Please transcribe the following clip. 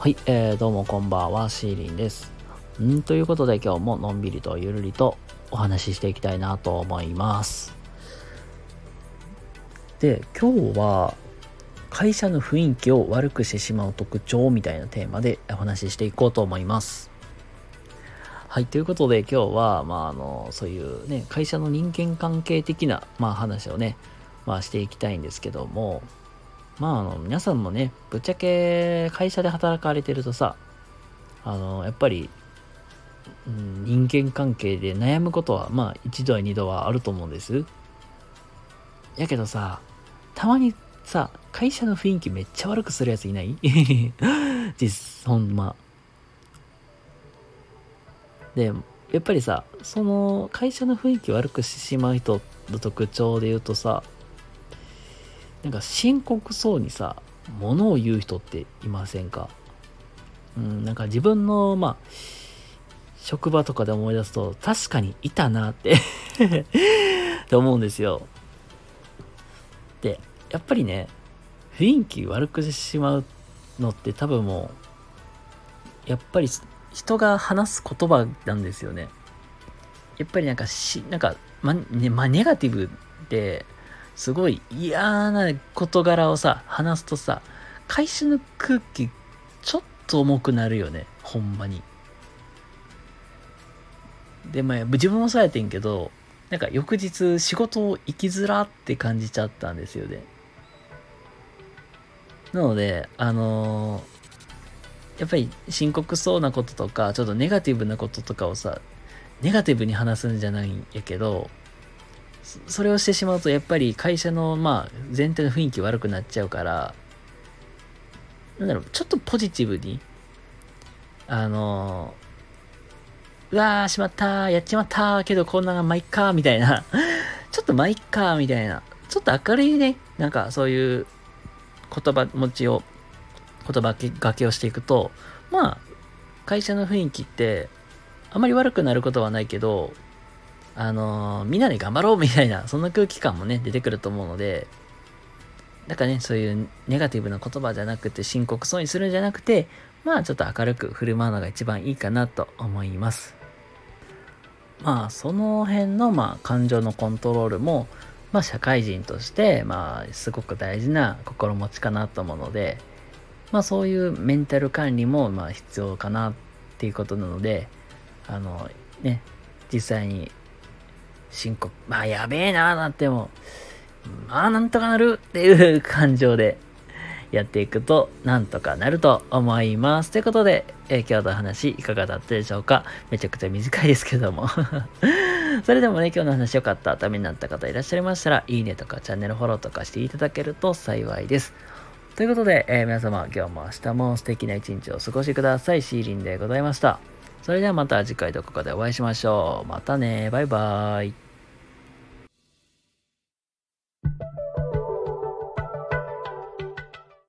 はい、えー、どうもこんばんは、シーリンです。んということで今日ものんびりとゆるりとお話ししていきたいなと思います。で、今日は会社の雰囲気を悪くしてしまう特徴みたいなテーマでお話ししていこうと思います。はい、ということで今日は、まあ、あの、そういうね、会社の人間関係的な、まあ、話をね、まあ、していきたいんですけども、まあ、あの、皆さんもね、ぶっちゃけ会社で働かれてるとさ、あの、やっぱり、うん、人間関係で悩むことは、まあ、一度や二度はあると思うんです。やけどさ、たまにさ、会社の雰囲気めっちゃ悪くするやついない？実、ほんま。で、やっぱりさ、その会社の雰囲気悪くしてしまう人の特徴で言うとさ、なんか深刻そうにさ、ものを言う人っていませんか？うん、なんか自分の、まあ、職場とかで思い出すと、確かにいたなって って思うんですよ。で、やっぱりね、雰囲気悪くしてしまうのって多分もう、やっぱり人が話す言葉なんですよね。やっぱりなんかし、なんか、ま、ね、まあ、ネガティブで、すごい嫌な事柄をさ、話すとさ、会社の空気、ちょっと重くなるよね。ほんまに。で、まあ、自分もそうやってんけど、なんか翌日仕事を行きづらって感じちゃったんですよね。なので、あのー、やっぱり深刻そうなこととか、ちょっとネガティブなこととかをさ、ネガティブに話すんじゃないんやけど、それをしてしまうとやっぱり会社のまあ全体の雰囲気悪くなっちゃうからなんだろうちょっとポジティブにあのうわーしまったやっちまったけどこんながまいっかみたいな ちょっとまいっかみたいなちょっと明るいねなんかそういう言葉持ちを言葉がけをしていくとまあ会社の雰囲気ってあまり悪くなることはないけどあのー、みんなで頑張ろうみたいな、そんな空気感もね、出てくると思うので、なんかね、そういうネガティブな言葉じゃなくて、深刻そうにするんじゃなくて、まあちょっと明るく振る舞うのが一番いいかなと思います。まあその辺のまあ感情のコントロールも、まあ社会人として、まあすごく大事な心持ちかなと思うので、まあそういうメンタル管理もまあ必要かなっていうことなので、あのね、実際に深刻。まあ、やべえなーなっても、まあ、なんとかなるっていう感情でやっていくと、なんとかなると思います。ということで、えー、今日の話いかがだったでしょうか？めちゃくちゃ短いですけども それでもね、今日の話良かった、ためになった方いらっしゃいましたら、いいねとかチャンネルフォローとかしていただけると幸いです。ということで、えー、皆様、今日も明日も素敵な一日をお過ごしください。シーリンでございました。それではまた次回どこかでお会いしましょう。またね。バイバーイ。